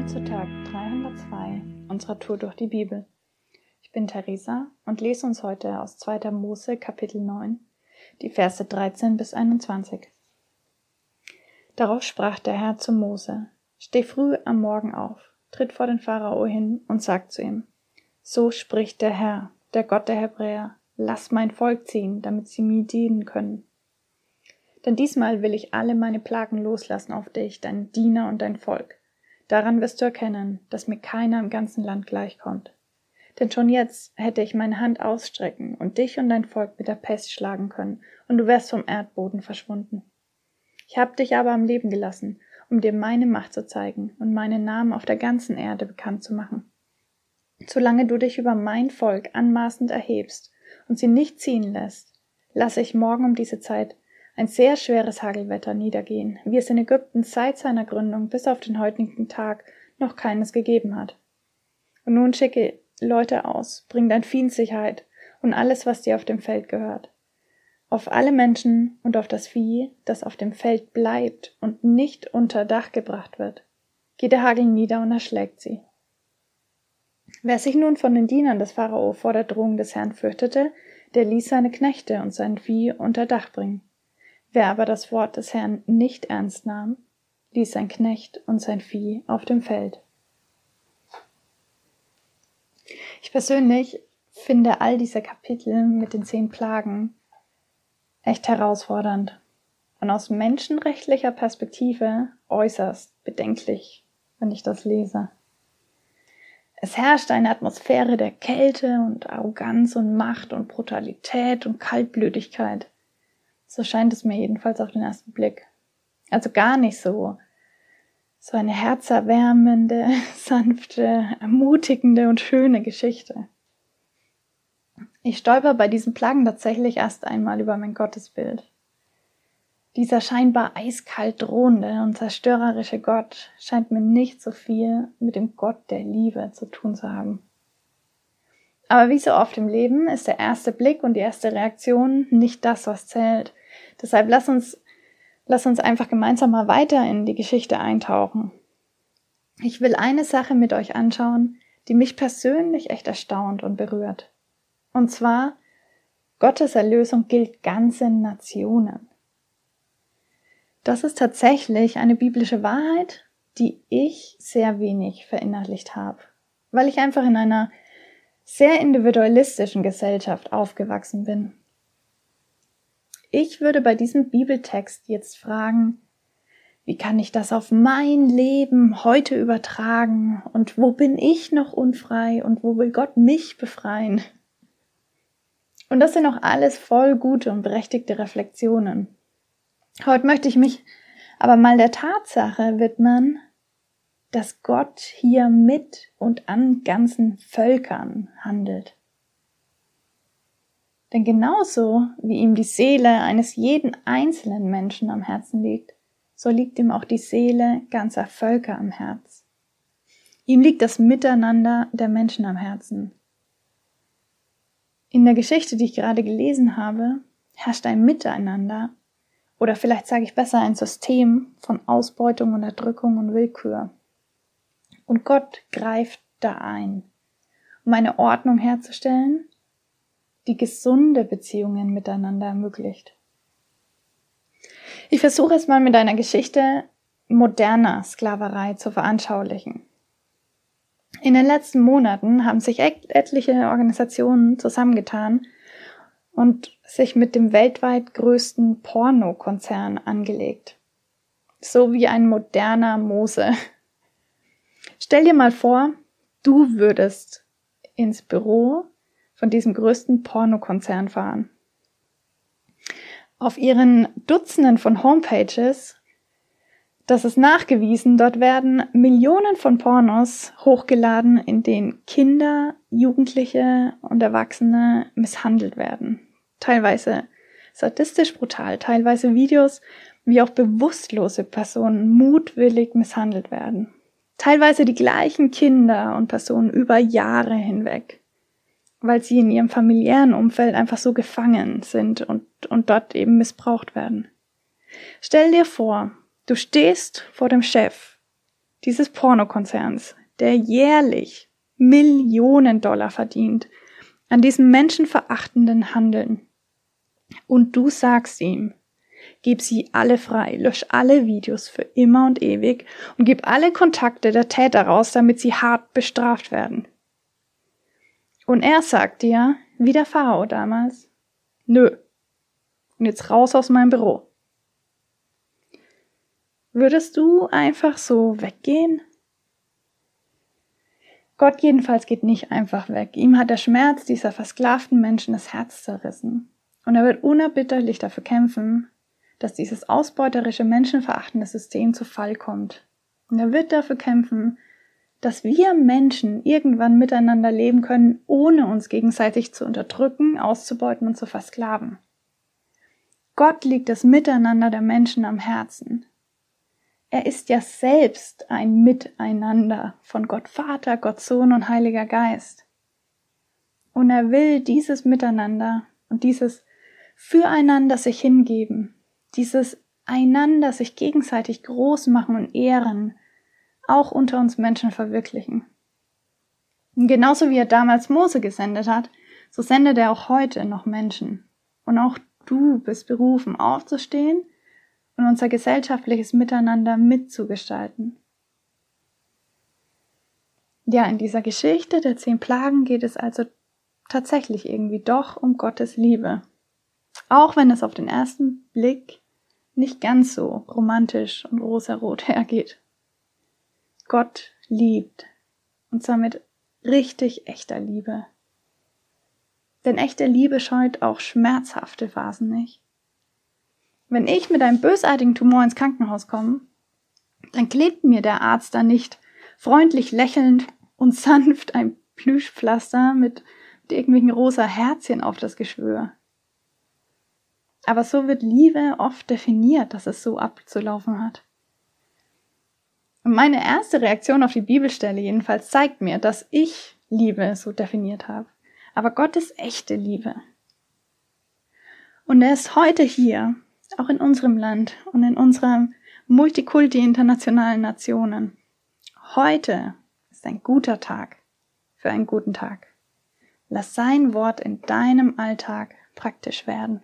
Willkommen zu Tag 302 unserer Tour durch die Bibel. Ich bin Theresa und lese uns heute aus 2. Mose Kapitel 9 die Verse 13 bis 21. Darauf sprach der Herr zu Mose, Steh früh am Morgen auf, tritt vor den Pharao hin und sag zu ihm, So spricht der Herr, der Gott der Hebräer, lass mein Volk ziehen, damit sie mir dienen können. Denn diesmal will ich alle meine Plagen loslassen auf dich, dein Diener und dein Volk. Daran wirst du erkennen, dass mir keiner im ganzen Land gleichkommt. Denn schon jetzt hätte ich meine Hand ausstrecken und dich und dein Volk mit der Pest schlagen können, und du wärst vom Erdboden verschwunden. Ich habe dich aber am Leben gelassen, um dir meine Macht zu zeigen und meinen Namen auf der ganzen Erde bekannt zu machen. Solange du dich über mein Volk anmaßend erhebst und sie nicht ziehen lässt, lasse ich morgen um diese Zeit ein sehr schweres Hagelwetter niedergehen, wie es in Ägypten seit seiner Gründung bis auf den heutigen Tag noch keines gegeben hat. Und nun schicke Leute aus, bring dein Vieh in Sicherheit und alles, was dir auf dem Feld gehört. Auf alle Menschen und auf das Vieh, das auf dem Feld bleibt und nicht unter Dach gebracht wird, geht der Hagel nieder und erschlägt sie. Wer sich nun von den Dienern des Pharao vor der Drohung des Herrn fürchtete, der ließ seine Knechte und sein Vieh unter Dach bringen. Wer aber das Wort des Herrn nicht ernst nahm, ließ sein Knecht und sein Vieh auf dem Feld. Ich persönlich finde all diese Kapitel mit den zehn Plagen echt herausfordernd und aus menschenrechtlicher Perspektive äußerst bedenklich, wenn ich das lese. Es herrscht eine Atmosphäre der Kälte und Arroganz und Macht und Brutalität und Kaltblütigkeit. So scheint es mir jedenfalls auf den ersten Blick. Also gar nicht so. So eine herzerwärmende, sanfte, ermutigende und schöne Geschichte. Ich stolper bei diesen Plagen tatsächlich erst einmal über mein Gottesbild. Dieser scheinbar eiskalt drohende und zerstörerische Gott scheint mir nicht so viel mit dem Gott der Liebe zu tun zu haben. Aber wie so oft im Leben ist der erste Blick und die erste Reaktion nicht das, was zählt, Deshalb lass uns, lass uns einfach gemeinsam mal weiter in die Geschichte eintauchen. Ich will eine Sache mit euch anschauen, die mich persönlich echt erstaunt und berührt. Und zwar, Gottes Erlösung gilt ganzen Nationen. Das ist tatsächlich eine biblische Wahrheit, die ich sehr wenig verinnerlicht habe, weil ich einfach in einer sehr individualistischen Gesellschaft aufgewachsen bin. Ich würde bei diesem Bibeltext jetzt fragen, wie kann ich das auf mein Leben heute übertragen? Und wo bin ich noch unfrei? Und wo will Gott mich befreien? Und das sind auch alles voll gute und berechtigte Reflexionen. Heute möchte ich mich aber mal der Tatsache widmen, dass Gott hier mit und an ganzen Völkern handelt. Denn genauso wie ihm die Seele eines jeden einzelnen Menschen am Herzen liegt, so liegt ihm auch die Seele ganzer Völker am Herz. Ihm liegt das Miteinander der Menschen am Herzen. In der Geschichte, die ich gerade gelesen habe, herrscht ein Miteinander oder vielleicht sage ich besser ein System von Ausbeutung, Unterdrückung und Willkür. Und Gott greift da ein, um eine Ordnung herzustellen, die gesunde Beziehungen miteinander ermöglicht. Ich versuche es mal mit einer Geschichte moderner Sklaverei zu veranschaulichen. In den letzten Monaten haben sich etliche Organisationen zusammengetan und sich mit dem weltweit größten Pornokonzern angelegt. So wie ein moderner Mose. Stell dir mal vor, du würdest ins Büro von diesem größten Pornokonzern fahren. Auf ihren Dutzenden von Homepages, das ist nachgewiesen, dort werden Millionen von Pornos hochgeladen, in denen Kinder, Jugendliche und Erwachsene misshandelt werden. Teilweise sadistisch brutal, teilweise Videos, wie auch bewusstlose Personen mutwillig misshandelt werden. Teilweise die gleichen Kinder und Personen über Jahre hinweg weil sie in ihrem familiären Umfeld einfach so gefangen sind und, und dort eben missbraucht werden. Stell dir vor, du stehst vor dem Chef dieses Pornokonzerns, der jährlich Millionen Dollar verdient an diesem menschenverachtenden Handeln. Und du sagst ihm, gib sie alle frei, lösch alle Videos für immer und ewig und gib alle Kontakte der Täter raus, damit sie hart bestraft werden. Und er sagt dir, wie der Pharao damals, nö. Und jetzt raus aus meinem Büro. Würdest du einfach so weggehen? Gott jedenfalls geht nicht einfach weg. Ihm hat der Schmerz dieser versklavten Menschen das Herz zerrissen. Und er wird unerbitterlich dafür kämpfen, dass dieses ausbeuterische, menschenverachtende System zu Fall kommt. Und er wird dafür kämpfen, dass wir Menschen irgendwann miteinander leben können, ohne uns gegenseitig zu unterdrücken, auszubeuten und zu versklaven. Gott liegt das Miteinander der Menschen am Herzen. Er ist ja selbst ein Miteinander von Gott Vater, Gott Sohn und Heiliger Geist. Und er will dieses Miteinander und dieses Füreinander sich hingeben, dieses einander sich gegenseitig groß machen und ehren, auch unter uns Menschen verwirklichen. Und genauso wie er damals Mose gesendet hat, so sendet er auch heute noch Menschen. Und auch du bist berufen, aufzustehen und unser gesellschaftliches Miteinander mitzugestalten. Ja, in dieser Geschichte der zehn Plagen geht es also tatsächlich irgendwie doch um Gottes Liebe. Auch wenn es auf den ersten Blick nicht ganz so romantisch und rosarot hergeht. Gott liebt. Und zwar mit richtig echter Liebe. Denn echte Liebe scheut auch schmerzhafte Phasen nicht. Wenn ich mit einem bösartigen Tumor ins Krankenhaus komme, dann klebt mir der Arzt da nicht freundlich lächelnd und sanft ein Plüschpflaster mit, mit irgendwelchen rosa Herzchen auf das Geschwür. Aber so wird Liebe oft definiert, dass es so abzulaufen hat. Meine erste Reaktion auf die Bibelstelle jedenfalls zeigt mir, dass ich Liebe so definiert habe. Aber Gott ist echte Liebe. Und er ist heute hier auch in unserem Land und in unserer Multikulti internationalen Nationen. Heute ist ein guter Tag für einen guten Tag. Lass sein Wort in deinem Alltag praktisch werden.